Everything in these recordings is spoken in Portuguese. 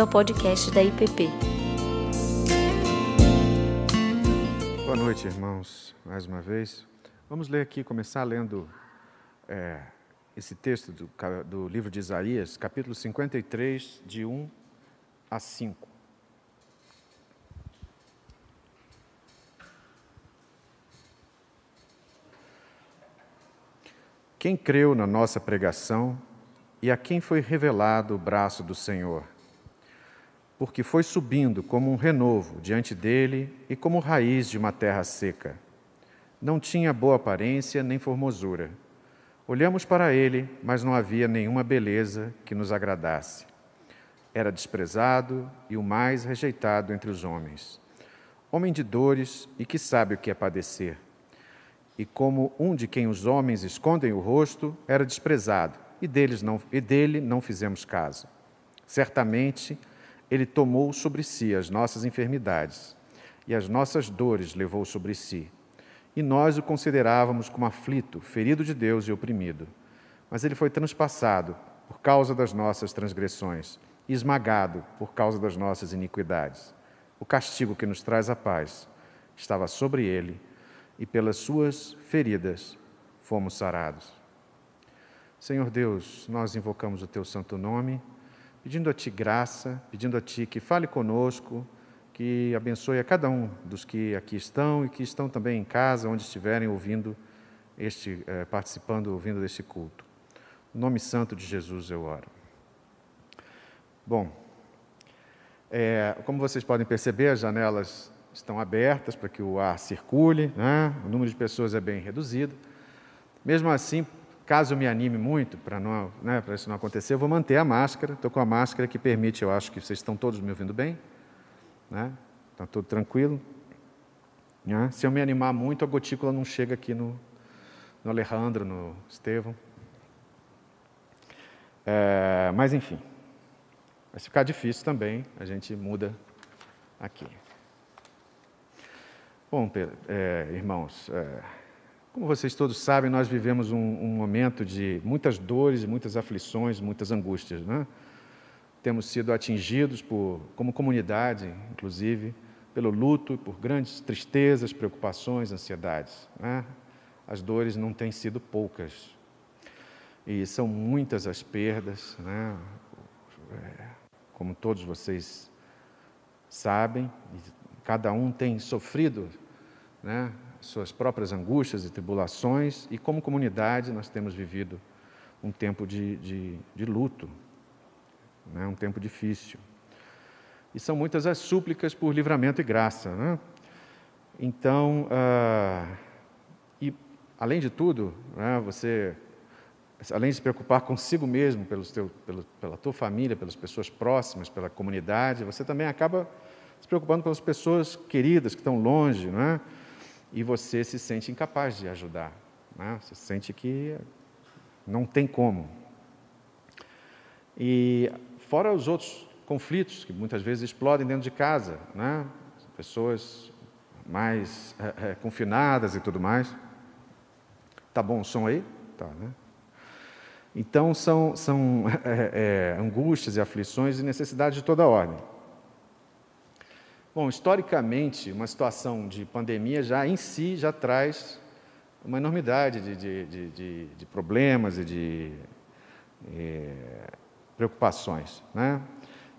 bem-vindo ao podcast da IPP. Boa noite, irmãos, mais uma vez. Vamos ler aqui, começar lendo é, esse texto do, do livro de Isaías, capítulo 53, de 1 a 5. Quem creu na nossa pregação e a quem foi revelado o braço do Senhor? Porque foi subindo como um renovo diante dele e como raiz de uma terra seca. Não tinha boa aparência nem formosura. Olhamos para ele, mas não havia nenhuma beleza que nos agradasse. Era desprezado e o mais rejeitado entre os homens. Homem de dores e que sabe o que é padecer e como um de quem os homens escondem o rosto, era desprezado, e, deles não, e dele não fizemos caso. Certamente, ele tomou sobre si as nossas enfermidades, e as nossas dores levou sobre si. E nós o considerávamos como aflito, ferido de Deus e oprimido. Mas ele foi transpassado por causa das nossas transgressões, e esmagado por causa das nossas iniquidades. O castigo que nos traz a paz estava sobre ele e pelas suas feridas fomos sarados. Senhor Deus, nós invocamos o teu santo nome, pedindo a ti graça, pedindo a ti que fale conosco, que abençoe a cada um dos que aqui estão e que estão também em casa, onde estiverem ouvindo este, eh, participando, ouvindo deste culto. No nome santo de Jesus eu oro. Bom, é, como vocês podem perceber, as janelas estão abertas para que o ar circule, né? o número de pessoas é bem reduzido. Mesmo assim, caso me anime muito para né, isso não acontecer, eu vou manter a máscara. Estou com a máscara que permite, eu acho que vocês estão todos me ouvindo bem, né? Está tudo tranquilo. Né? Se eu me animar muito, a gotícula não chega aqui no, no Alejandro, no Estevão. É, mas enfim, vai ficar difícil também, a gente muda aqui. Bom, é, irmãos, é, como vocês todos sabem, nós vivemos um, um, momento de muitas dores, muitas aflições, muitas angústias. Né? Temos sido atingidos, por, como comunidade, inclusive, pelo luto, por grandes tristezas, preocupações, ansiedades. Né? As dores não têm sido poucas. E são muitas as perdas, né? Como todos vocês sabem, Cada um tem sofrido né, suas próprias angústias e tribulações, e como comunidade nós temos vivido um tempo de, de, de luto, né, um tempo difícil. E são muitas as súplicas por livramento e graça. Né? Então, ah, e além de tudo, né, você, além de se preocupar consigo mesmo, pelos teu, pelo, pela tua família, pelas pessoas próximas, pela comunidade, você também acaba se preocupando pelas pessoas queridas que estão longe, não é? E você se sente incapaz de ajudar, né? Você sente que não tem como. E fora os outros conflitos que muitas vezes explodem dentro de casa, né? Pessoas mais é, é, confinadas e tudo mais. Tá bom o som aí? Tá, né? Então, são, são é, angústias e aflições e necessidades de toda ordem. Bom, historicamente, uma situação de pandemia já em si já traz uma enormidade de, de, de, de problemas e de é, preocupações. Né?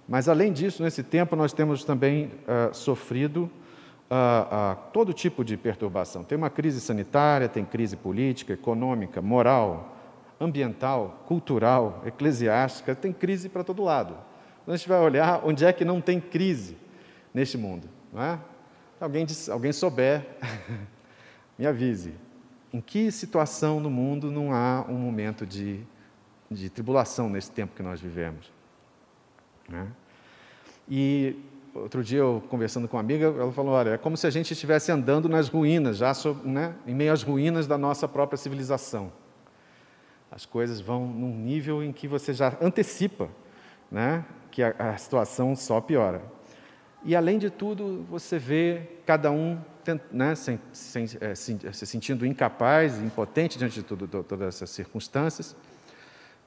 Mas, além disso, nesse tempo, nós temos também uh, sofrido uh, uh, todo tipo de perturbação. Tem uma crise sanitária, tem crise política, econômica, moral, ambiental, cultural, eclesiástica, tem crise para todo lado. Então, a gente vai olhar onde é que não tem crise neste mundo. Não é? Alguém, alguém souber, me avise. Em que situação no mundo não há um momento de, de tribulação nesse tempo que nós vivemos? É? E outro dia eu conversando com uma amiga, ela falou: olha, é como se a gente estivesse andando nas ruínas, já né, em meio às ruínas da nossa própria civilização. As coisas vão num nível em que você já antecipa né, que a, a situação só piora. E, além de tudo, você vê cada um né, sem, sem, é, se sentindo incapaz, impotente diante de tudo, todas essas circunstâncias,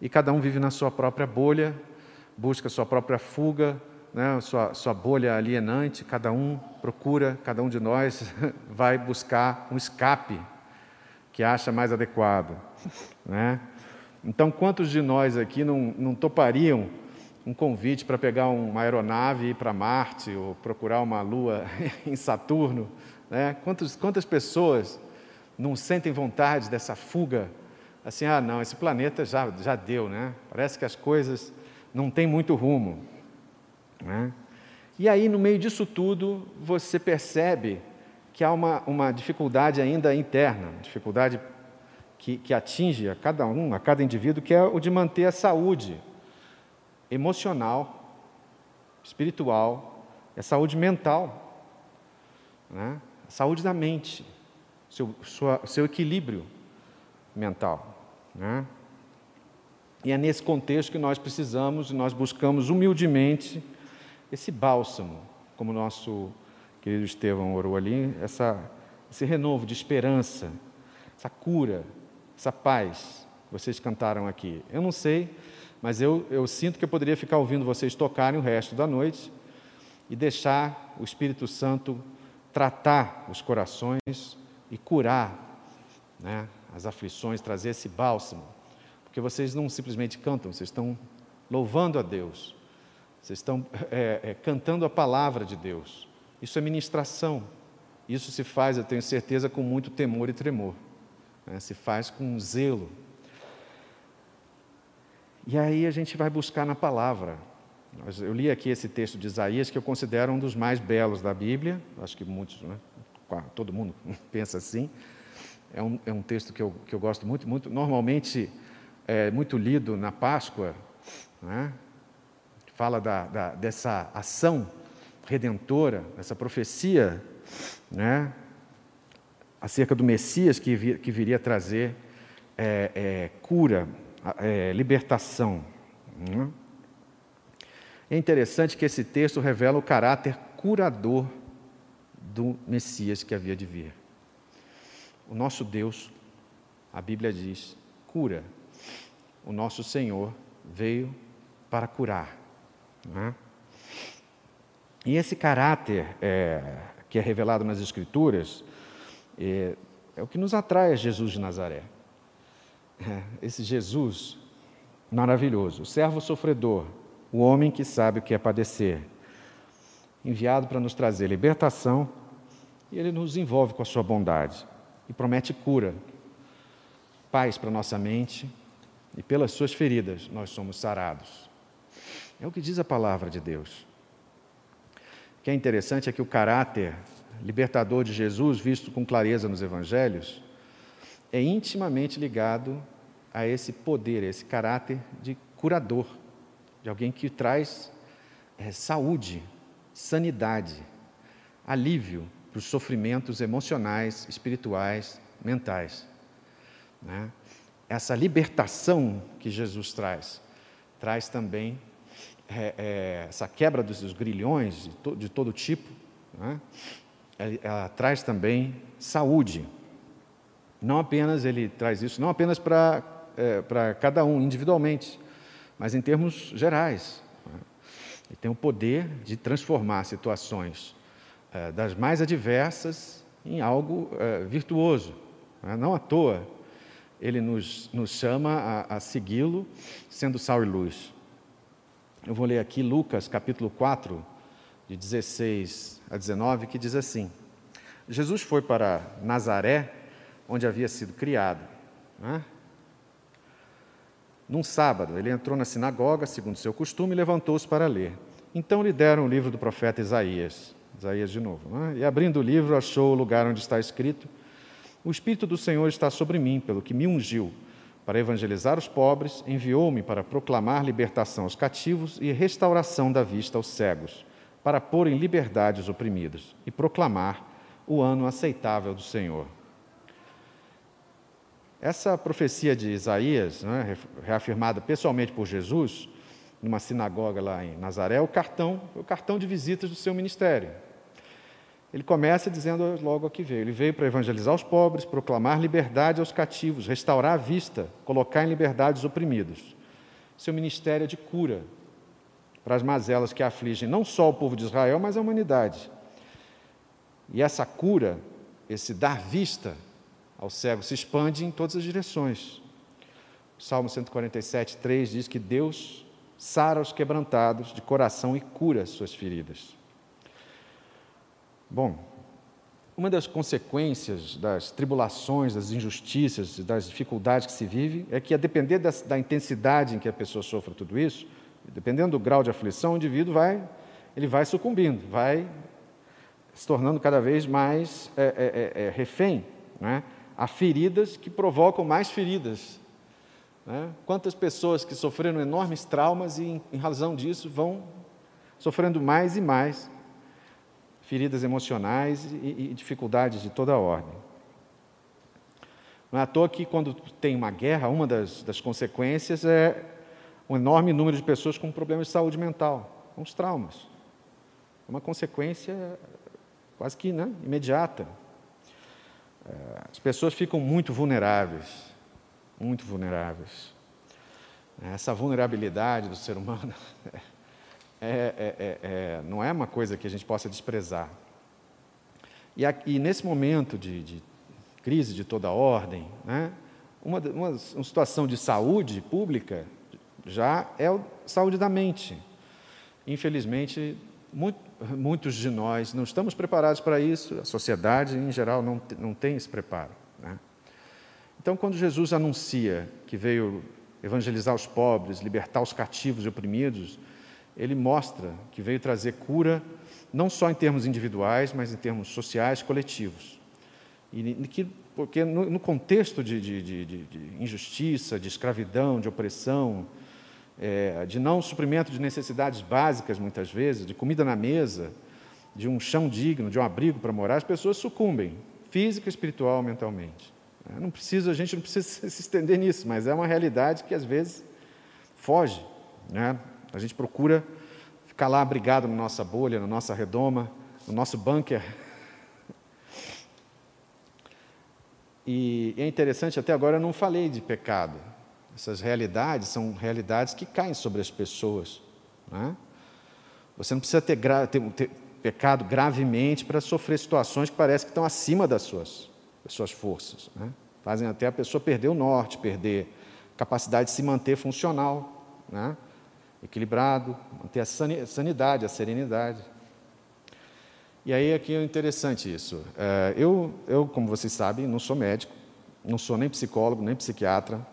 e cada um vive na sua própria bolha, busca sua própria fuga, né, sua, sua bolha alienante, cada um procura, cada um de nós vai buscar um escape que acha mais adequado. Né? Então, quantos de nós aqui não, não topariam um convite para pegar uma aeronave e ir para Marte ou procurar uma lua em Saturno? Né? Quantos, quantas pessoas não sentem vontade dessa fuga? Assim, ah, não, esse planeta já, já deu, né? Parece que as coisas não têm muito rumo. Né? E aí, no meio disso tudo, você percebe que há uma, uma dificuldade ainda interna, dificuldade que, que atinge a cada um, a cada indivíduo, que é o de manter a saúde emocional, espiritual, a saúde mental, né? saúde da mente, seu, sua, seu equilíbrio mental. Né? E é nesse contexto que nós precisamos, nós buscamos humildemente esse bálsamo, como o nosso querido Estevão orou ali, essa, esse renovo de esperança, essa cura, essa paz que vocês cantaram aqui. Eu não sei, mas eu, eu sinto que eu poderia ficar ouvindo vocês tocarem o resto da noite e deixar o Espírito Santo tratar os corações e curar né, as aflições, trazer esse bálsamo. Porque vocês não simplesmente cantam, vocês estão louvando a Deus, vocês estão é, é, cantando a palavra de Deus. Isso é ministração. Isso se faz, eu tenho certeza, com muito temor e tremor. Né? Se faz com zelo. E aí a gente vai buscar na palavra. Eu li aqui esse texto de Isaías, que eu considero um dos mais belos da Bíblia. Acho que muitos, né? todo mundo pensa assim. É um, é um texto que eu, que eu gosto muito, muito. Normalmente é muito lido na Páscoa. Né? fala da, da, dessa ação redentora, essa profecia, né, acerca do Messias que, vir, que viria trazer é, é, cura, é, libertação. Né? É interessante que esse texto revela o caráter curador do Messias que havia de vir. O nosso Deus, a Bíblia diz, cura. O nosso Senhor veio para curar. Né? E esse caráter é, que é revelado nas Escrituras é, é, o que nos atrai a Jesus de Nazaré. É, esse Jesus maravilhoso, o servo sofredor, o homem que sabe o que é padecer, enviado para nos trazer libertação, e ele nos envolve com a sua bondade e promete cura, paz para nossa mente, e pelas suas feridas nós somos sarados. É o que diz a palavra de Deus. O que é interessante é que o caráter libertador de Jesus, visto com clareza nos evangelhos, é intimamente ligado a esse poder, a esse caráter de curador, de alguém que traz é, saúde, sanidade, alívio para os sofrimentos emocionais, espirituais, mentais. Né? Essa libertação que Jesus traz, traz também é, é, essa quebra dos, dos grilhões de, to, de, todo tipo, né? ela, ela traz também saúde. Não apenas ele traz isso, não apenas para é, para cada um individualmente, mas em termos gerais. Né? Ele tem o poder de transformar situações é, das mais adversas em algo é, virtuoso. Né? Não à toa ele nos, nos chama a, a segui-lo, sendo sal e luz. Eu vou ler aqui Lucas capítulo 4, de 16 a 19, que diz assim: Jesus foi para Nazaré, onde havia sido criado. Né? Num sábado, ele entrou na sinagoga, segundo seu costume, e levantou-se para ler. Então lhe deram o livro do profeta Isaías. Isaías de novo. Né? E abrindo o livro, achou o lugar onde está escrito: O Espírito do Senhor está sobre mim, pelo que me ungiu para evangelizar os pobres, enviou-me para proclamar libertação aos cativos e restauração da vista aos cegos, para pôr em liberdade os oprimidos e proclamar o ano aceitável do Senhor. Essa profecia de Isaías, né, reafirmada pessoalmente por Jesus, numa sinagoga lá em Nazaré, é o cartão, o cartão de visitas do seu ministério. Ele começa dizendo logo que veio. Ele veio para evangelizar os pobres, proclamar liberdade aos cativos, restaurar a vista, colocar em liberdade os oprimidos. Seu ministério é de cura. para as mazelas que afligem não só o povo de Israel, mas a humanidade. E essa cura, esse dar vista ao cego, se expande em todas as direções. O Salmo 147, 3 diz que Deus sara os quebrantados de coração e cura suas feridas. Bom, uma das consequências das tribulações, das injustiças, das dificuldades que se vive, é que, a depender da, da intensidade em que a pessoa sofre tudo isso, dependendo do grau de aflição, o indivíduo vai, ele vai sucumbindo, vai se tornando cada vez mais é, é, é, é refém. Né? Há feridas que provocam mais feridas. Né? Quantas pessoas que sofreram enormes traumas e, em, razão disso, vão sofrendo mais e mais feridas emocionais e, e dificuldades de toda a ordem. Não é à toa que, quando tem uma guerra, uma das, das consequências é um enorme número de pessoas com problemas de saúde mental, com os traumas. É uma consequência quase que né, imediata. É, as pessoas ficam muito vulneráveis, muito vulneráveis. Essa vulnerabilidade do ser humano É, é, é, é, não é uma coisa que a gente possa desprezar. E, aqui, nesse momento de, de, crise de toda ordem, né, uma, uma, uma, situação de saúde pública já é a saúde da mente. Infelizmente, muito, muitos de nós não estamos preparados para isso, a sociedade em geral não, não tem esse preparo. Né? Então, quando Jesus anuncia que veio evangelizar os pobres, libertar os cativos e oprimidos, ele mostra que veio trazer cura, não só em termos individuais, mas em termos sociais, coletivos. E que, porque no, no contexto de, de, de, de, injustiça, de escravidão, de opressão, é, de não suprimento de necessidades básicas, muitas vezes, de comida na mesa, de um chão digno, de um abrigo para morar, as pessoas sucumbem, física, espiritual, mentalmente. É, não precisa, a gente não precisa se estender nisso, mas é uma realidade que às vezes foge. Né? A gente procura ficar lá abrigado na nossa bolha, na nossa redoma, no nosso bunker. E é interessante, até agora eu não falei de pecado. Essas realidades são realidades que caem sobre as pessoas. Né? Você não precisa ter, ter, ter pecado gravemente para sofrer situações que parecem que estão acima das suas, das suas forças. Né? Fazem até a pessoa perder o norte, perder capacidade de se manter funcional. Né? equilibrado, manter a sanidade, a serenidade. E aí aqui é interessante isso. É, eu, eu, como vocês sabem, não sou médico, não sou nem psicólogo, nem psiquiatra,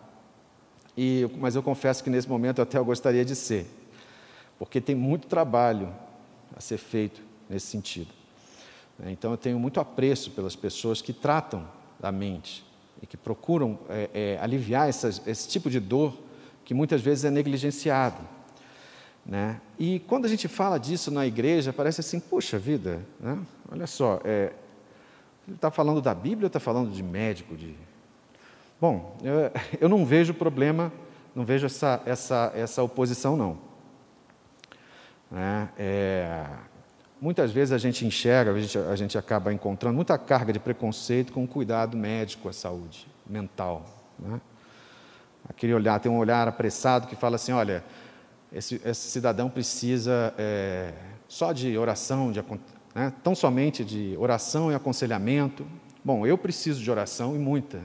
e, mas eu confesso que nesse momento eu até eu gostaria de ser, porque tem muito trabalho a ser feito nesse sentido. Então eu tenho muito apreço pelas pessoas que tratam da mente e que procuram é, é, aliviar essas, esse tipo de dor que muitas vezes é negligenciado. Né? E quando a gente fala disso na igreja, parece assim, puxa vida, né? olha só, é, ele está falando da Bíblia ou está falando de médico? De... Bom, eu, não vejo problema, não vejo essa, essa, essa oposição, não. Né? É, muitas vezes a gente enxerga, a gente, a gente acaba encontrando muita carga de preconceito com o cuidado médico à saúde mental. Né? Aquele olhar, tem um olhar apressado que fala assim, olha, esse, esse cidadão precisa é, só de oração, de, né, tão somente de oração e aconselhamento. Bom, eu preciso de oração e muita.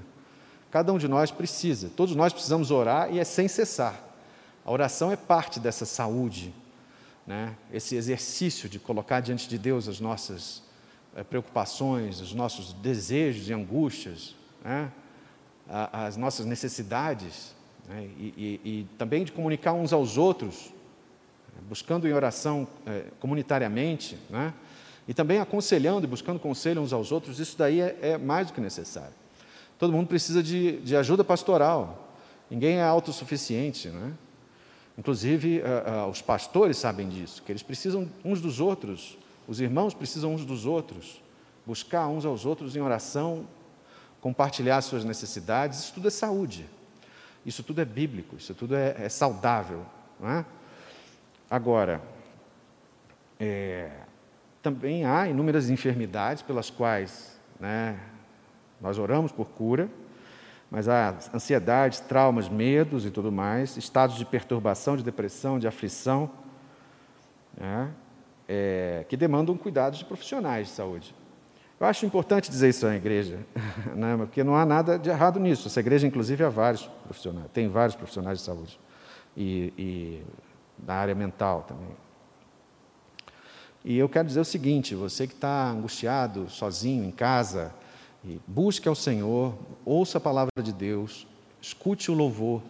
Cada um de nós precisa, todos nós precisamos orar e é sem cessar. A oração é parte dessa saúde, né? esse exercício de colocar diante de Deus as nossas é, preocupações, os nossos desejos e angústias, né? as nossas necessidades né, e, e, e, também de comunicar uns aos outros, buscando em oração é, comunitariamente, né, e também aconselhando e buscando conselho uns aos outros, isso daí é, é mais do que necessário. Todo mundo precisa de, de ajuda pastoral, ninguém é autossuficiente, né? Inclusive, os pastores sabem disso, que eles precisam uns dos outros, os irmãos precisam uns dos outros, buscar uns aos outros em oração, compartilhar suas necessidades, isso tudo é saúde. Isso tudo é bíblico, isso tudo é, é saudável. Não é? Agora, é, também há inúmeras enfermidades pelas quais né, nós oramos por cura, mas há ansiedades, traumas, medos e tudo mais, estados de perturbação, de depressão, de aflição, né, é, que demandam cuidados de profissionais de saúde. Eu acho importante dizer isso à igreja, né, porque não há nada de errado nisso. Essa igreja, inclusive, há vários profissionais, tem vários profissionais de saúde e, e da área mental também. E eu quero dizer o seguinte: você que está angustiado, sozinho, em casa, busque ao Senhor, ouça a palavra de Deus, escute o louvor,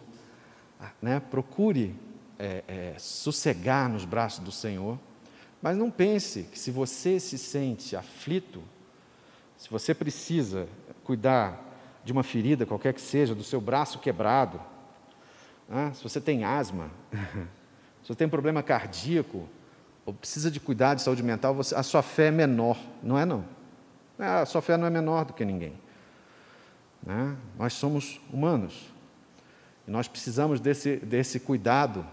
né? procure é, é, sossegar nos braços do Senhor, mas não pense que se você se sente aflito, se você precisa cuidar de uma ferida, qualquer que seja, do seu braço quebrado, né? se você tem asma, se você tem problema cardíaco, ou precisa de cuidar de saúde mental, você, a sua fé é menor. Não é, não. A sua fé não é menor do que ninguém. Né? Nós somos humanos. E nós precisamos desse, desse cuidado.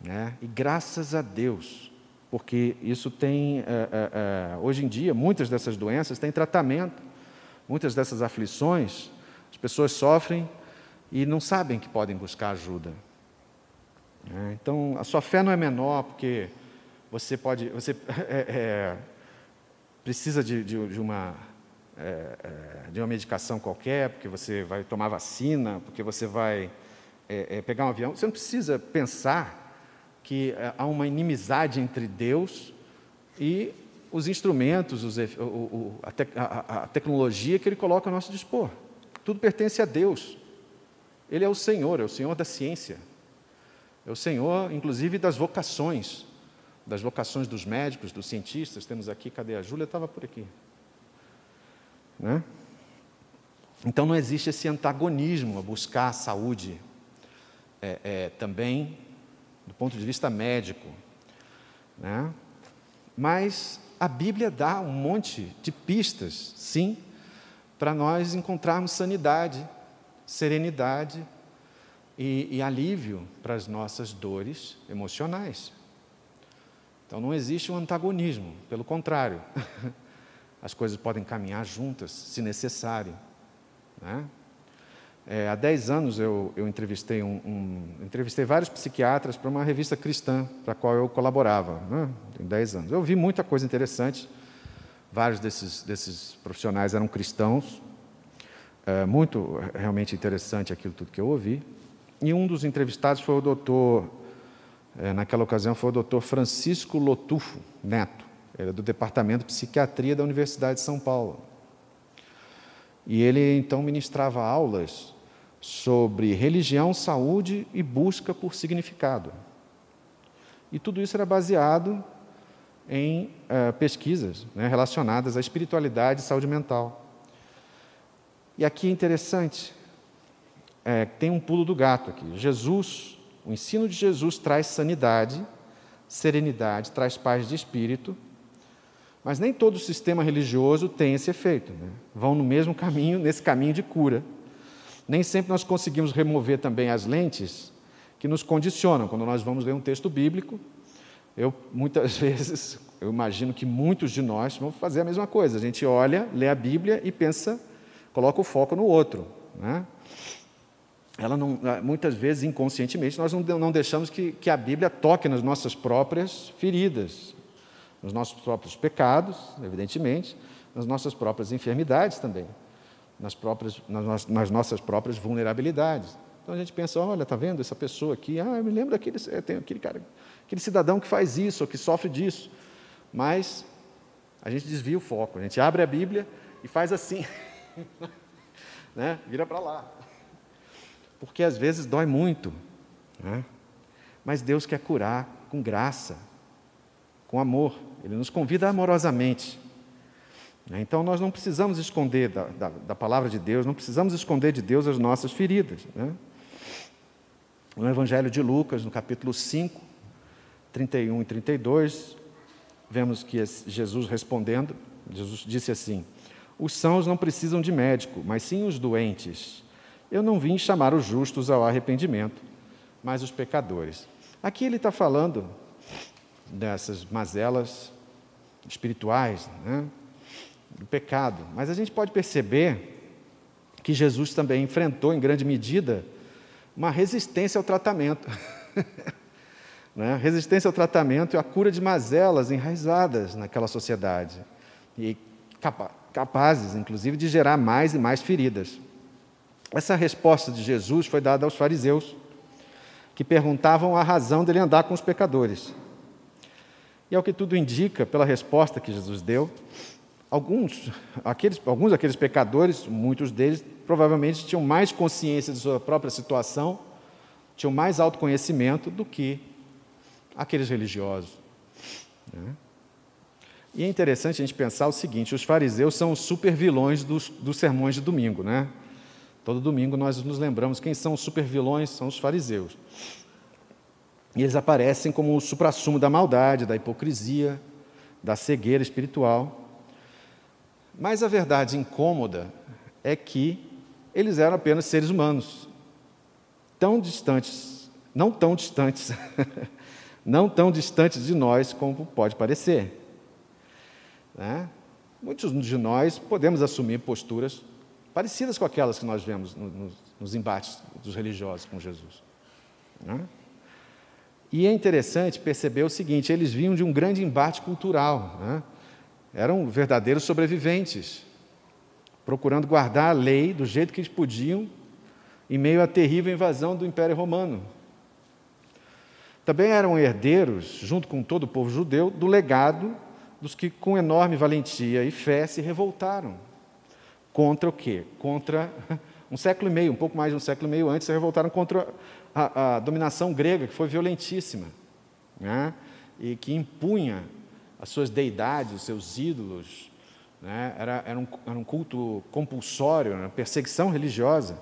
Né? E graças a Deus, porque isso tem, é, é, é, hoje em dia, muitas dessas doenças têm tratamento, muitas dessas aflições, as pessoas sofrem e não sabem que podem buscar ajuda. Né? Então, a sua fé não é menor porque você pode, você precisa de, de, de uma é, é, de uma medicação qualquer, porque você vai tomar vacina, porque você vai é, é, pegar um avião. Você não precisa pensar que há uma inimizade entre Deus e os instrumentos, os, o, o, a, te, a, a tecnologia que Ele coloca a nosso dispor. Tudo pertence a Deus. Ele é o Senhor, é o Senhor da ciência. É o Senhor, inclusive, das vocações das vocações dos médicos, dos cientistas. Temos aqui, cadê a Júlia? Estava por aqui. Né? Então não existe esse antagonismo a buscar a saúde é, é, também do ponto de vista médico. Né? Mas a Bíblia dá um monte de pistas, sim, para nós encontrarmos sanidade, serenidade e, e alívio para as nossas dores emocionais. Então não existe um antagonismo, pelo contrário, as coisas podem caminhar juntas, se necessário. Né? É, há 10 anos eu, eu entrevistei, um, um, entrevistei vários psiquiatras para uma revista cristã para a qual eu colaborava, né? tem 10 anos. Eu vi muita coisa interessante, vários desses, desses profissionais eram cristãos, é, muito realmente interessante aquilo tudo que eu ouvi. E um dos entrevistados foi o doutor é, naquela ocasião foi o doutor Francisco Lotufo Neto, era do Departamento de Psiquiatria da Universidade de São Paulo. E ele então ministrava aulas sobre religião, saúde e busca por significado. E tudo isso era baseado em uh, pesquisas né, relacionadas à espiritualidade e saúde mental. E aqui é interessante, é, tem um pulo do gato aqui. Jesus o ensino de Jesus traz sanidade, serenidade, traz paz de espírito, mas nem todo sistema religioso tem esse efeito. Né? Vão no mesmo caminho, nesse caminho de cura. Nem sempre nós conseguimos remover também as lentes que nos condicionam. Quando nós vamos ler um texto bíblico, eu muitas vezes, eu imagino que muitos de nós vão fazer a mesma coisa. A gente olha, lê a Bíblia e pensa, coloca o foco no outro. Né? Ela não, ah, muitas vezes inconscientemente nós não, deixamos que, que a Bíblia toque nas nossas próprias feridas, nos nossos próprios pecados, evidentemente, nas nossas próprias enfermidades também, nas, próprias, nas, nas nossas próprias vulnerabilidades. Então a gente pensa, olha, está vendo essa pessoa aqui? Ah, eu me lembro daquele, eh, tem aquele cara, aquele cidadão que faz isso, ou que sofre disso. Mas a gente desvia o foco, a gente abre a Bíblia e faz assim, né? vira para lá porque às vezes dói muito, né? mas Deus quer curar com graça, com amor, Ele nos convida amorosamente. Né? Então nós não precisamos esconder da, da, da, palavra de Deus, não precisamos esconder de Deus as nossas feridas. Né? No Evangelho de Lucas, no capítulo 5, 31 e 32, vemos que Jesus respondendo, Jesus disse assim: Os sãos não precisam de médico, mas sim os doentes. Eu não vim chamar os justos ao arrependimento, mas os pecadores. Aqui ele está falando dessas mazelas espirituais, né? do pecado. Mas a gente pode perceber que Jesus também enfrentou, em grande medida, uma resistência ao tratamento. Né? Resistência ao tratamento e a cura de mazelas enraizadas naquela sociedade e capa capazes, inclusive, de gerar mais e mais feridas. Essa resposta de Jesus foi dada aos fariseus, que perguntavam a razão dele andar com os pecadores. E ao que tudo indica, pela resposta que Jesus deu, alguns, aqueles, alguns daqueles pecadores, muitos deles, provavelmente tinham mais consciência de sua própria situação, tinham mais autoconhecimento do que aqueles religiosos. Né? E é interessante a gente pensar o seguinte: os fariseus são os super vilões dos, dos sermões de domingo, né? Todo domingo nós nos lembramos quem são os super vilões, são os fariseus. E eles aparecem como o suprassumo da maldade, da hipocrisia, da cegueira espiritual. Mas a verdade incômoda é que eles eram apenas seres humanos, tão distantes, não tão distantes, não tão distantes de nós como pode parecer. Né? Muitos de nós podemos assumir posturas parecidas com aquelas que nós vemos no, no, nos embates dos religiosos com Jesus. Né? E é interessante perceber o seguinte: eles vinham de um grande embate cultural, né? eram verdadeiros sobreviventes, procurando guardar a lei do jeito que eles podiam, em meio à terrível invasão do Império Romano. Também eram herdeiros, junto com todo o povo judeu, do legado dos que, com enorme valentia e fé, se revoltaram. Contra o quê? Contra um século e meio, um pouco mais de um século e meio antes, se revoltaram contra a, a dominação grega, que foi violentíssima, né? e que impunha as suas deidades, os seus ídolos. Né? Era, era, um, era um culto compulsório, uma perseguição religiosa.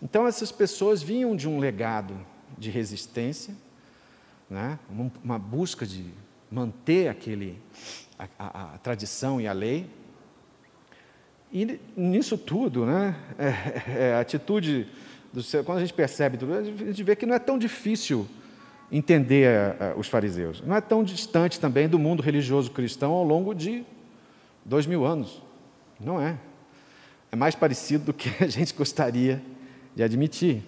Então, essas pessoas vinham de um legado de resistência, né? uma busca de manter aquele, a, a, a tradição e a lei. E nisso tudo, né, é, é, a atitude do seu, quando a gente percebe tudo, a gente vê que não é tão difícil entender a, a, os fariseus. Não é tão distante também do mundo religioso cristão ao longo de dois mil anos. Não é. É mais parecido do que a gente gostaria de admitir.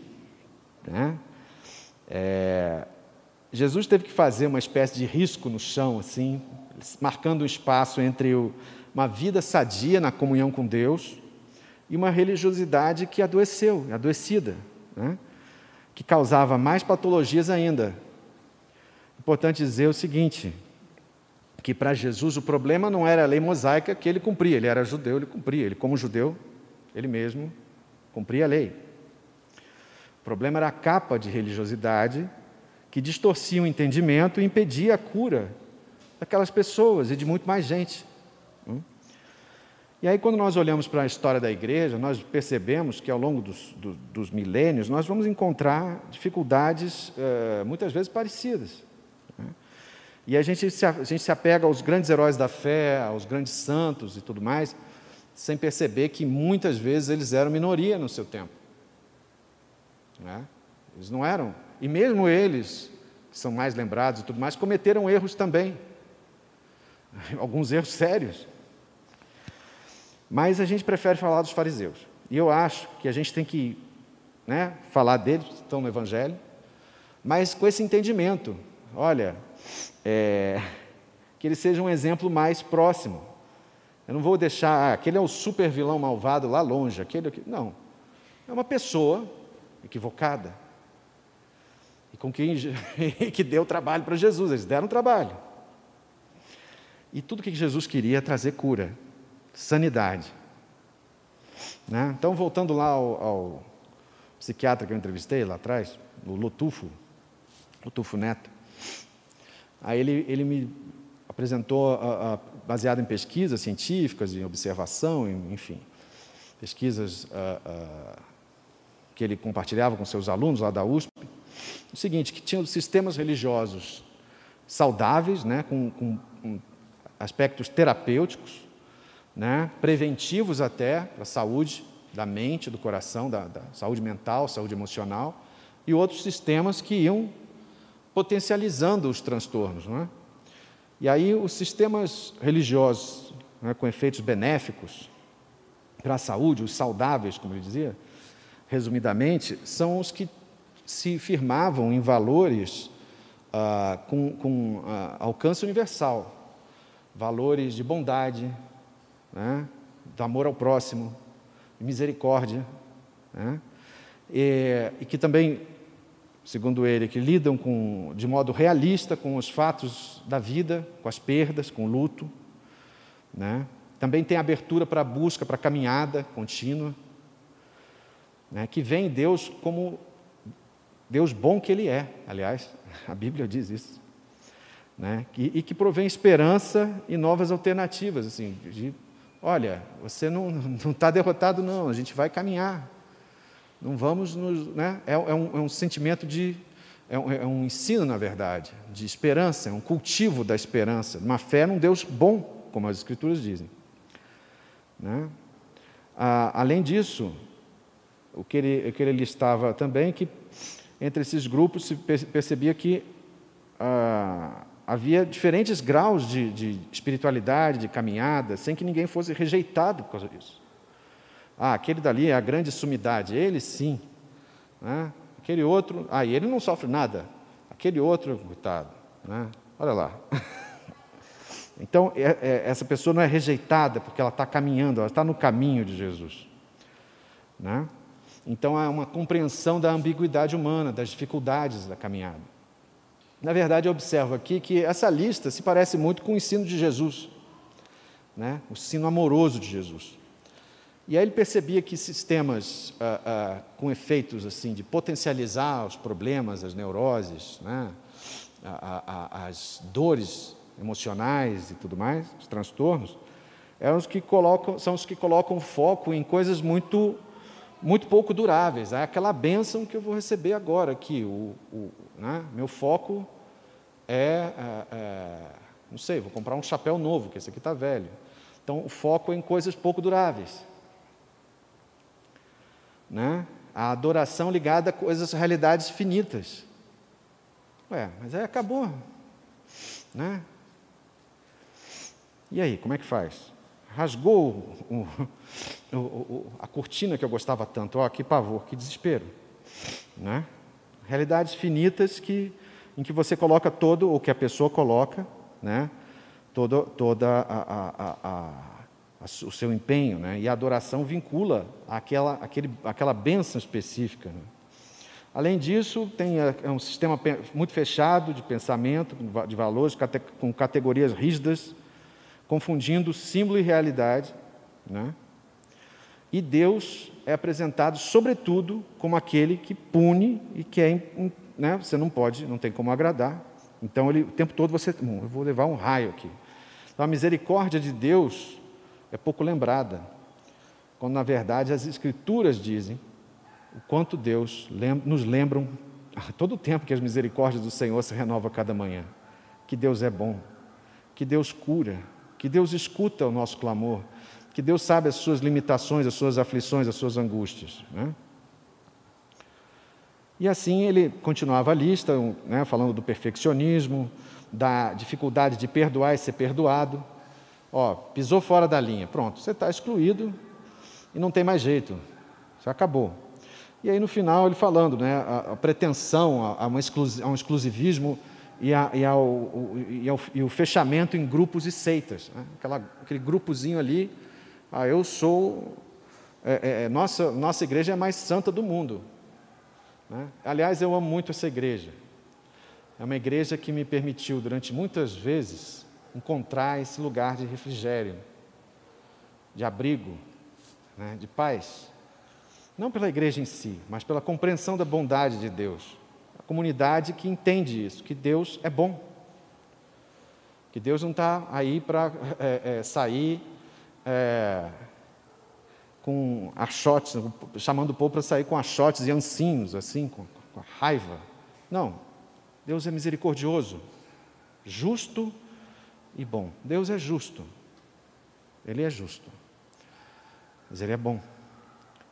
Né? É, Jesus teve que fazer uma espécie de risco no chão, assim, marcando um espaço entre o, uma vida sadia na comunhão com Deus e uma religiosidade que adoeceu, adoecida, né? que causava mais patologias ainda. Importante dizer o seguinte: que para Jesus o problema não era a lei mosaica que ele cumpria, ele era judeu, ele cumpria, ele, como judeu, ele mesmo cumpria a lei. O problema era a capa de religiosidade que distorcia o entendimento e impedia a cura daquelas pessoas e de muito mais gente. E aí, quando nós olhamos para a história da igreja, nós percebemos que ao longo dos, do, dos milênios nós vamos encontrar dificuldades uh, muitas vezes parecidas. Né? E a gente, se, a gente se apega aos grandes heróis da fé, aos grandes santos e tudo mais, sem perceber que muitas vezes eles eram minoria no seu tempo. Né? Eles não eram e mesmo eles, que são mais lembrados e tudo mais, cometeram erros também. Alguns erros sérios. Mas a gente prefere falar dos fariseus. E eu acho que a gente tem que né, falar deles, que estão no Evangelho, mas com esse entendimento. Olha, é, que ele seja um exemplo mais próximo. Eu não vou deixar, ah, aquele é o super vilão malvado lá longe, aquele aqui. Não. É uma pessoa equivocada, com quem que deu trabalho para Jesus, eles deram trabalho. E tudo que Jesus queria é trazer cura, sanidade. Né? Então, voltando lá ao, ao, psiquiatra que eu entrevistei lá atrás, o Lotufo, Lotufo Neto, aí ele, ele me apresentou, a, a, baseado em pesquisas científicas, em observação, em, enfim, pesquisas a, que ele compartilhava com seus alunos lá da USP, o seguinte, que tinham sistemas religiosos saudáveis, né, com, com, aspectos terapêuticos, né, preventivos até para a saúde da mente, do coração, da, da saúde mental, saúde emocional, e outros sistemas que iam potencializando os transtornos. Não é? E aí os sistemas religiosos né, com efeitos benéficos para a saúde, os saudáveis, como ele dizia, resumidamente, são os que se firmavam em valores ah, com, com ah, alcance universal, valores de bondade, né, do amor ao próximo, de misericórdia, né, e, e que também segundo ele, que lidam com, de modo realista com os fatos da vida, com as perdas, com o luto. Né? Também tem abertura para a busca, para a caminhada contínua, né? que vem Deus como Deus bom que Ele é, aliás, a Bíblia diz isso. Né? E, e que provém esperança e novas alternativas. Assim, de, olha, você não está derrotado, não, a gente vai caminhar. Não vamos nos. Né? É, é, um, é um sentimento de. É um, é um, ensino, na verdade, de esperança, é um cultivo da esperança, uma fé num Deus bom, como as Escrituras dizem. Né? Ah, além disso, o que, ele, o que ele listava também, que entre esses grupos se percebia que ah, havia diferentes graus de, de espiritualidade, de caminhada, sem que ninguém fosse rejeitado por causa disso. Ah, aquele dali é a grande sumidade, ele sim. Né? Aquele outro, ah, e ele não sofre nada. Aquele outro, coitado. Né? Olha lá. Então, é, é, essa pessoa não é rejeitada porque ela está caminhando, ela está no caminho de Jesus. Né? Então, há uma compreensão da ambiguidade humana, das dificuldades da caminhada. Na verdade, eu observo aqui que essa lista se parece muito com o ensino de Jesus, né? o ensino amoroso de Jesus. E aí ele percebia que sistemas ah, ah, com efeitos assim de potencializar os problemas, as neuroses, né, as dores emocionais e tudo mais, os transtornos, é os que colocam, são os que colocam foco em coisas muito, muito pouco duráveis. É aquela bênção que eu vou receber agora aqui. O, o né, meu foco é, é, é, não sei, vou comprar um chapéu novo, que esse aqui está velho. Então, o foco é em coisas pouco duráveis né? a adoração ligada a coisas, realidades finitas. Ué, mas aí acabou. Né? E aí, como é que faz? Rasgou o, o, o, a cortina que eu gostava tanto. Ó, que pavor, que desespero. Né? Realidades finitas que, em que você coloca todo o que a pessoa coloca, né? toda, toda a, a, a o seu empenho, né? e a adoração vincula aquela, aquele, aquela benção específica. Né? Além disso, tem é, é um sistema muito fechado de pensamento, de valores, com categorias rígidas, confundindo símbolo e realidade. Né? E Deus é apresentado, sobretudo, como aquele que pune e que é, né? você não pode, não tem como agradar. Então, ele, o tempo todo você, bom, eu vou levar um raio aqui. Então, a misericórdia de Deus é pouco lembrada, quando na verdade as Escrituras dizem o quanto Deus nos lembram a todo o tempo que as misericórdias do Senhor se renovam cada manhã, que Deus é bom, que Deus cura, que Deus escuta o nosso clamor, que Deus sabe as suas limitações, as suas aflições, as suas angústias. Né? E assim ele continuava a lista, né, falando do perfeccionismo, da dificuldade de perdoar e ser perdoado, Ó, pisou fora da linha, pronto, você está excluído e não tem mais jeito, você acabou. E aí no final ele falando, né, a, a pretensão a, a, a, um exclusivismo e, e, ao, e, ao, e, o fechamento em grupos e seitas. Né? Aquela, aquele grupozinho ali, ah, eu sou, é, é, é, nossa, nossa igreja é a mais santa do mundo. Né? Aliás, eu amo muito essa igreja. É uma igreja que me permitiu, durante muitas vezes, encontrar esse lugar de refrigério, de abrigo, né, de paz. Não pela igreja em si, mas pela compreensão da bondade de Deus. A comunidade que entende isso, que Deus é bom. Que Deus não está aí para é, é, sair é, com achotes, chamando o povo para sair com achotes e ancinhos, assim, com, com raiva. Não. Deus é misericordioso, justo e bom. Deus é justo. Ele é justo. Mas Ele é bom.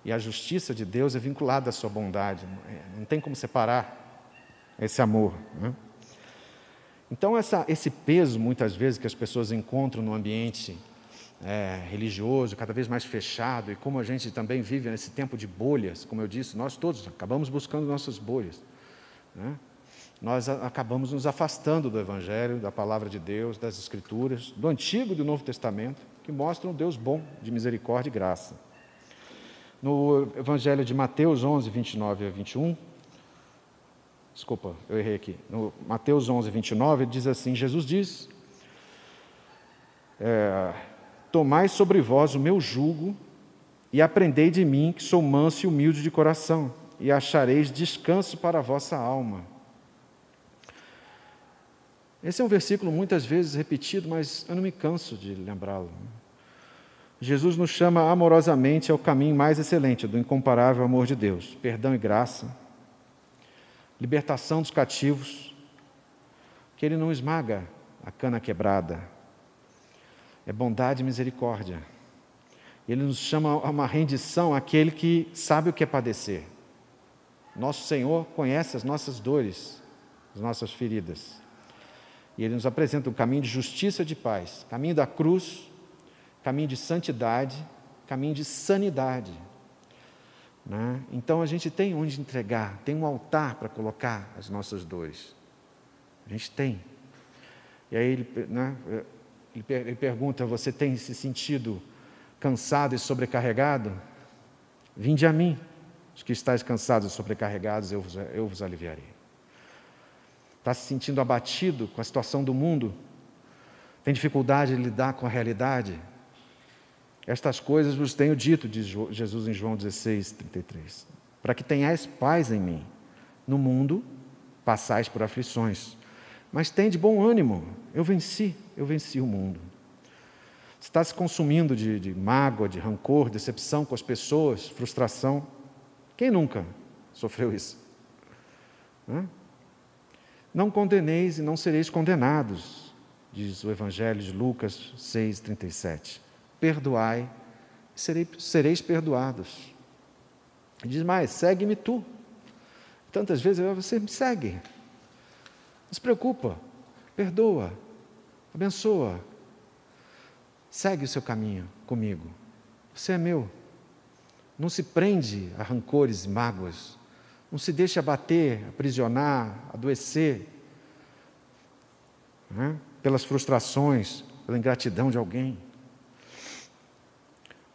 E a justiça de Deus é vinculada à sua bondade. Não tem como separar esse amor. Né? Então, essa, esse peso, muitas vezes, que as pessoas encontram no ambiente é, religioso, cada vez mais fechado, e como a gente também vive nesse tempo de bolhas, como eu disse, nós todos acabamos buscando nossas bolhas. Né? nós acabamos nos afastando do Evangelho, da palavra de Deus, das Escrituras, do Antigo e do Novo Testamento, que mostram um Deus bom, de misericórdia e graça. No Evangelho de Mateus 11, 29 a 21, desculpa, eu errei aqui. No Mateus 11, 29, ele diz assim: Jesus diz: é, Tomai sobre vós o meu jugo e aprendei de mim, que sou manso e humilde de coração, e achareis descanso para a vossa alma esse é um versículo muitas vezes repetido, mas eu não me canso de lembrá-lo. Jesus nos chama amorosamente ao caminho mais excelente do incomparável amor de Deus: perdão e graça, libertação dos cativos, que Ele não esmaga a cana quebrada, é bondade e misericórdia. Ele nos chama a uma rendição àquele que sabe o que é padecer. Nosso Senhor conhece as nossas dores, as nossas feridas. E ele nos apresenta um caminho de justiça e de paz, caminho da cruz, caminho de santidade, caminho de sanidade. Né? Então a gente tem onde entregar, tem um altar para colocar as nossas dores. A gente tem. E aí ele, né, ele, pergunta: Você tem se sentido cansado e sobrecarregado? Vinde a mim, os que estáis cansados e sobrecarregados, eu vos, eu vos aliviarei está se sentindo abatido com a situação do mundo, tem dificuldade de lidar com a realidade. Estas coisas vos tenho dito, diz Jesus em João 16, 33, para que tenhais paz em mim. No mundo passais por aflições, mas tem de bom ânimo, eu venci, eu venci o mundo. Você está se consumindo de, de mágoa, de rancor, decepção com as pessoas, frustração. Quem nunca sofreu isso? Não condeneis e não sereis condenados, diz o Evangelho de Lucas 6,37. Perdoai e sereis perdoados. diz mais: segue-me tu. Tantas vezes você me segue. Se preocupa, perdoa, abençoa. Segue o seu caminho comigo. Você é meu. Não se prende a rancores e mágoas. Não se deixe abater, aprisionar, adoecer né? pelas frustrações, pela ingratidão de alguém.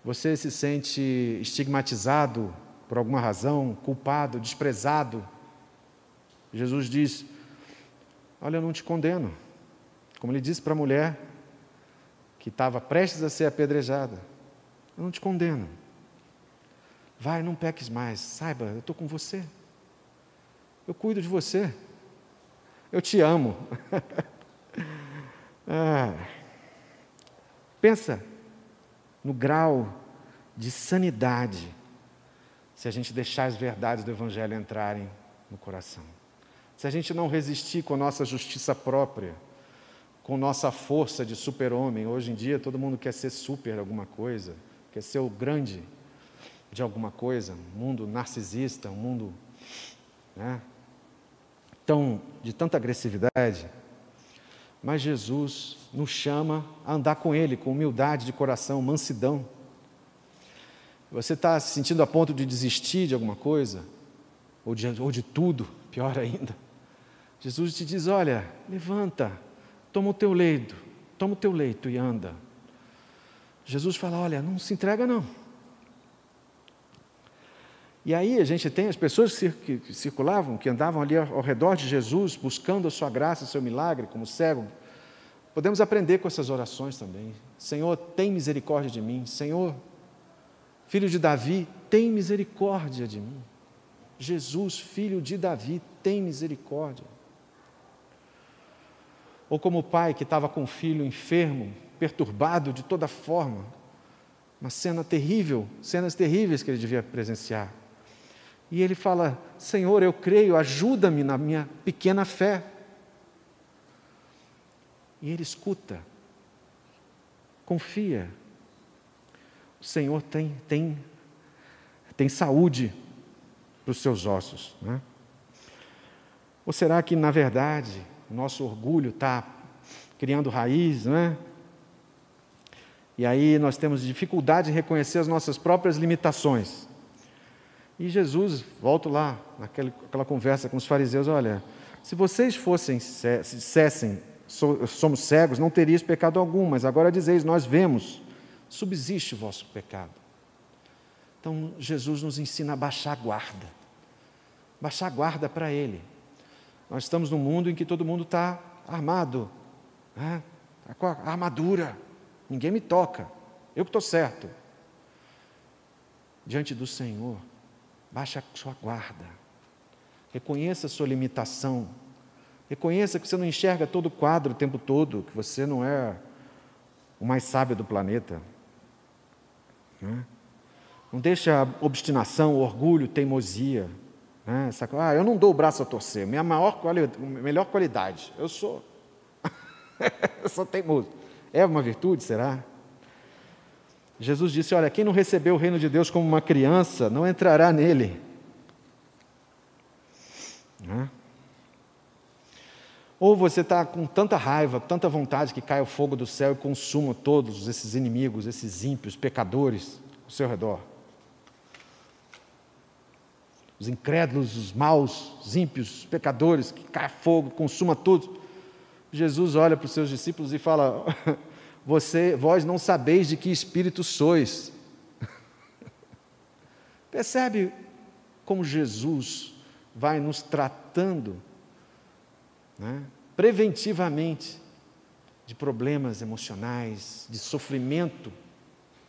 Você se sente estigmatizado por alguma razão, culpado, desprezado. Jesus diz: Olha, eu não te condeno. Como ele disse para a mulher que estava prestes a ser apedrejada: Eu não te condeno. Vai, não peques mais. Saiba, eu estou com você. Eu cuido de você. Eu te amo. ah, pensa no grau de sanidade se a gente deixar as verdades do Evangelho entrarem no coração. Se a gente não resistir com nossa justiça própria, com nossa força de super-homem. Hoje em dia todo mundo quer ser super alguma coisa, quer ser o grande de alguma coisa, um mundo narcisista, um mundo né, tão, de tanta agressividade, mas Jesus nos chama a andar com Ele, com humildade de coração, mansidão. Você está se sentindo a ponto de desistir de alguma coisa, ou de, ou de tudo, pior ainda. Jesus te diz: Olha, levanta, toma o teu leito, toma o teu leito e anda. Jesus fala: Olha, não se entrega não. E aí a gente tem as pessoas que circulavam, que andavam ali ao redor de Jesus, buscando a sua graça, o seu milagre, como cego. Podemos aprender com essas orações também. Senhor, tem misericórdia de mim. Senhor, filho de Davi, tem misericórdia de mim. Jesus, filho de Davi, tem misericórdia. Ou como o pai que estava com o filho enfermo, perturbado de toda forma, uma cena terrível, cenas terríveis que ele devia presenciar. E ele fala: Senhor, eu creio, ajuda-me na minha pequena fé. E ele escuta, confia. O Senhor tem, tem, tem saúde para os seus ossos. Né? Ou será que, na verdade, o nosso orgulho está criando raiz, não é? E aí nós temos dificuldade em reconhecer as nossas próprias limitações. E Jesus, volto lá, naquela conversa com os fariseus: olha, se vocês fossem, se dissessem, somos cegos, não terias pecado algum, mas agora dizeis, nós vemos, subsiste o vosso pecado. Então, Jesus nos ensina a baixar a guarda, baixar a guarda para Ele. Nós estamos num mundo em que todo mundo está armado, né? Tá com a armadura, ninguém me toca, eu que estou certo. Diante do Senhor, baixe a sua guarda, reconheça a sua limitação, reconheça que você não enxerga todo o quadro o tempo todo, que você não é o mais sábio do planeta. Né? Não deixe a obstinação, o orgulho, teimosia. Né? Essa, ah, eu não dou o braço a torcer, minha maior quali melhor qualidade, eu sou. eu sou teimoso. É uma virtude, será? Jesus disse: Olha, quem não recebeu o reino de Deus como uma criança, não entrará nele. Né? Ou você está com tanta raiva, tanta vontade que caia o fogo do céu e consuma todos esses inimigos, esses ímpios, pecadores ao seu redor. Os incrédulos, os maus, os ímpios, os pecadores, que caia fogo, consuma tudo. Jesus olha para os seus discípulos e fala: você, vós não sabeis de que espírito sois. Percebe como Jesus vai nos tratando né, preventivamente de problemas emocionais, de sofrimento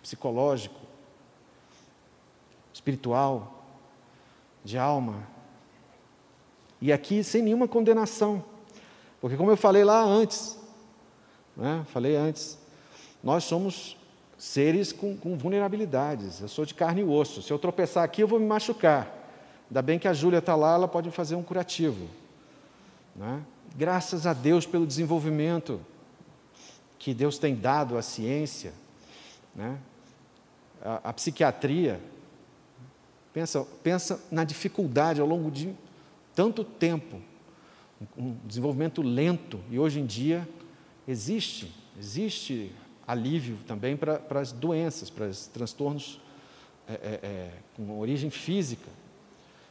psicológico, espiritual, de alma. E aqui sem nenhuma condenação, porque como eu falei lá antes, né, falei antes, nós somos seres com, com, vulnerabilidades. Eu sou de carne e osso. Se eu tropeçar aqui, eu vou me machucar. Ainda bem que a Júlia está lá, ela pode fazer um curativo. Né? Graças a Deus pelo desenvolvimento que Deus tem dado à ciência, né? a, a psiquiatria. Pensa, pensa na dificuldade ao longo de tanto tempo, um desenvolvimento lento, e hoje em dia existe, existe alívio também para, para as doenças, para os transtornos é, é, é, com origem física.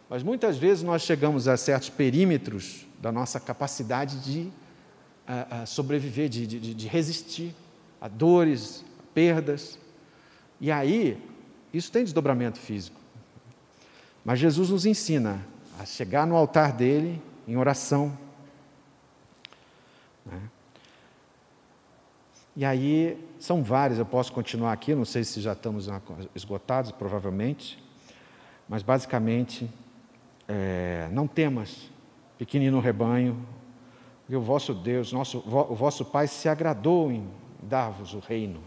Mas muitas vezes nós chegamos a certos perímetros da nossa capacidade de a, a sobreviver, de, de, de resistir a dores, a perdas. E aí, isso tem desdobramento físico. Mas Jesus nos ensina a chegar no altar dele em oração. Né? E aí, são vários, eu posso continuar aqui, não sei se já estamos esgotados, provavelmente, mas basicamente, é, não temas, pequenino rebanho, e o vosso Deus, nosso, o vosso Pai se agradou em dar-vos o reino.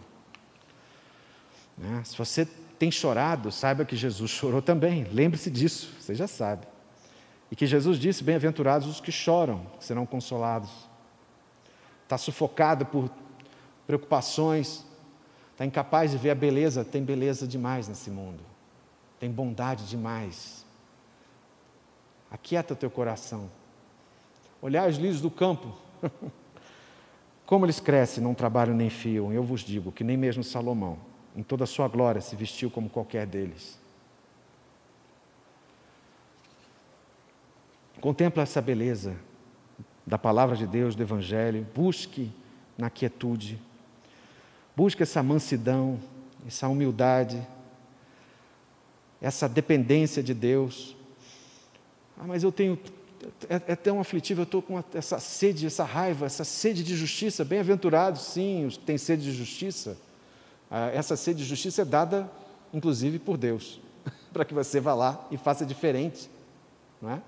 Né? Se você tem chorado, saiba que Jesus chorou também, lembre-se disso, você já sabe. E que Jesus disse: Bem-aventurados os que choram, serão consolados. Está sufocado por preocupações, está incapaz de ver a beleza, tem beleza demais nesse mundo, tem bondade demais. Aquieta o teu coração. Olhar os lírios do campo, como eles crescem, não trabalham nem fiam, eu vos digo que nem mesmo Salomão, em toda a sua glória, se vestiu como qualquer deles. Contempla essa beleza da palavra de Deus, do Evangelho, busque na quietude Busca essa mansidão, essa humildade, essa dependência de Deus. Ah, mas eu tenho. É, é tão aflitivo, eu estou com essa sede, essa raiva, essa sede de justiça. Bem-aventurados, sim, os que têm sede de justiça. Ah, essa sede de justiça é dada, inclusive, por Deus, para que você vá lá e faça diferente, não é?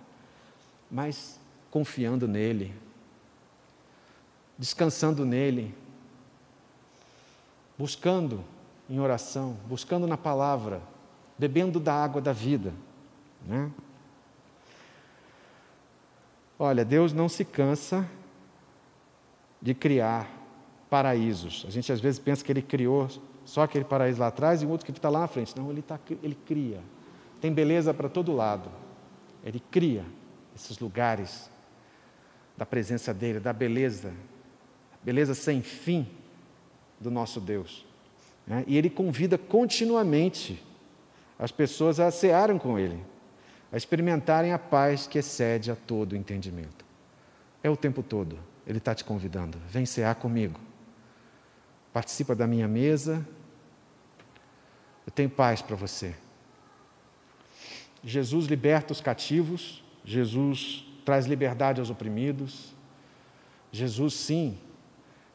Mas confiando nele, descansando nele, buscando em oração, buscando na palavra, bebendo da água da vida. Né? Olha, Deus não se cansa de criar paraísos. A gente às vezes pensa que Ele criou só aquele paraíso lá atrás e o outro que está lá na frente. Não, Ele, tá, ele cria. Tem beleza para todo lado. Ele cria esses lugares da presença dEle, da beleza, beleza sem fim do nosso Deus. Né? E Ele convida continuamente as pessoas a cearem com Ele, a experimentarem a paz que excede a todo entendimento. É o tempo todo, Ele está te convidando, vem cear comigo. Participa da minha mesa, eu tenho paz para você. Jesus liberta os cativos, Jesus traz liberdade aos oprimidos. Jesus, sim,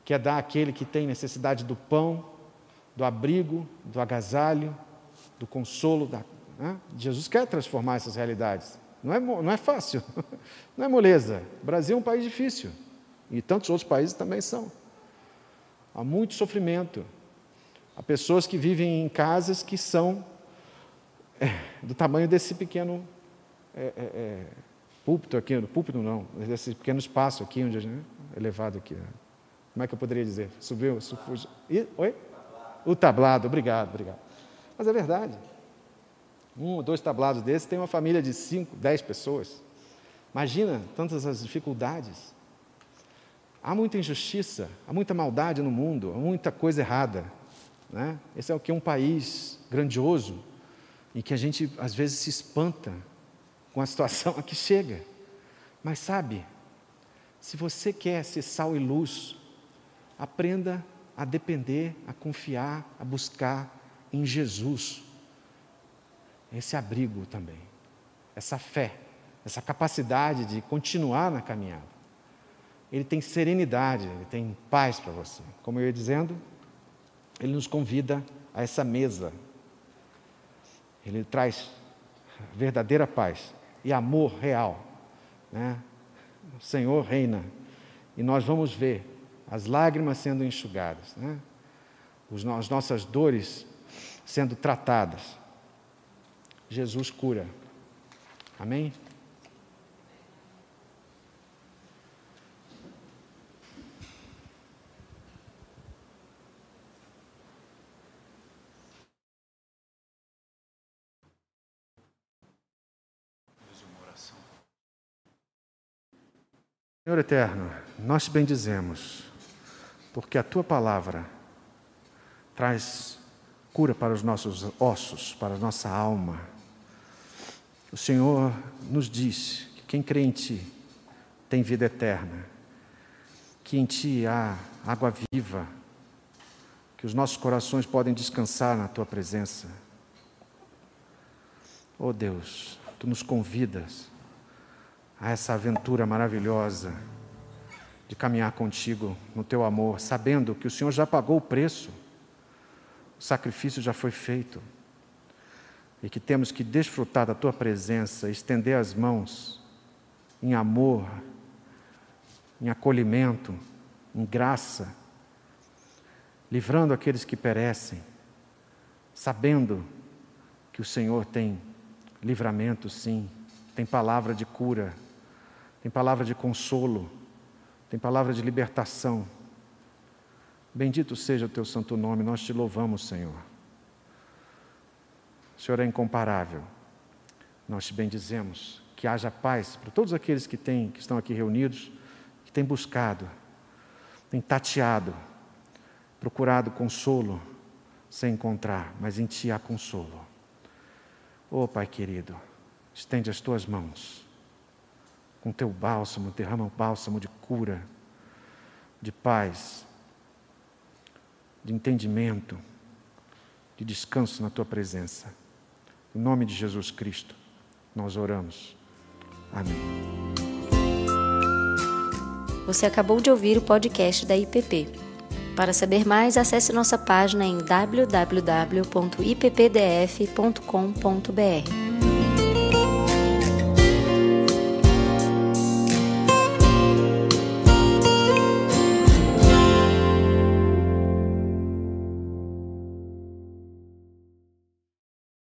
quer dar àquele que tem necessidade do pão, do abrigo, do agasalho, do consolo. Da, né? Jesus quer transformar essas realidades. Não é, não é fácil, não é moleza. O Brasil é um país difícil e tantos outros países também são. Há muito sofrimento. Há pessoas que vivem em casas que são é, do tamanho desse pequeno é, é, é púlpito aqui, púlpito não, desse pequeno espaço aqui, onde né, elevado aqui. Né? Como é que eu poderia dizer? Subiu, subiu. Oi? O tablado, obrigado, obrigado. Mas é verdade. Um ou dois tablados desses tem uma família de cinco, dez pessoas. Imagina tantas as dificuldades. Há muita injustiça, há muita maldade no mundo, há muita coisa errada. Né? Esse é o que é um país grandioso e que a gente às vezes se espanta com a situação a que chega. Mas sabe, se você quer ser sal e luz, aprenda a depender, a confiar, a buscar em Jesus. Esse abrigo também, essa fé, essa capacidade de continuar na caminhada. Ele tem serenidade, ele tem paz para você. Como eu ia dizendo, ele nos convida a essa mesa. Ele traz verdadeira paz e amor real. Né? O Senhor reina e nós vamos ver as lágrimas sendo enxugadas, né? as nossas dores sendo tratadas. Jesus cura. Amém? Senhor eterno, nós te bendizemos porque a tua palavra traz cura para os nossos ossos, para a nossa alma. O Senhor nos diz que quem crê em ti tem vida eterna, que em ti há água viva, que os nossos corações podem descansar na tua presença. Oh Deus, tu nos convidas a essa aventura maravilhosa de caminhar contigo no teu amor, sabendo que o Senhor já pagou o preço, o sacrifício já foi feito, e que temos que desfrutar da tua presença, estender as mãos em amor, em acolhimento, em graça, livrando aqueles que perecem, sabendo que o Senhor tem livramento, sim, tem palavra de cura, tem palavra de consolo tem palavra de libertação. Bendito seja o teu santo nome, nós te louvamos, Senhor. O Senhor é incomparável. Nós te bendizemos. Que haja paz para todos aqueles que, têm, que estão aqui reunidos, que têm buscado, têm tateado, procurado consolo sem encontrar, mas em Ti há consolo. Oh, Pai querido, estende as tuas mãos com teu bálsamo, derrama um bálsamo de cura, de paz, de entendimento, de descanso na tua presença. Em nome de Jesus Cristo, nós oramos. Amém. Você acabou de ouvir o podcast da IPP. Para saber mais, acesse nossa página em www.ippdf.com.br.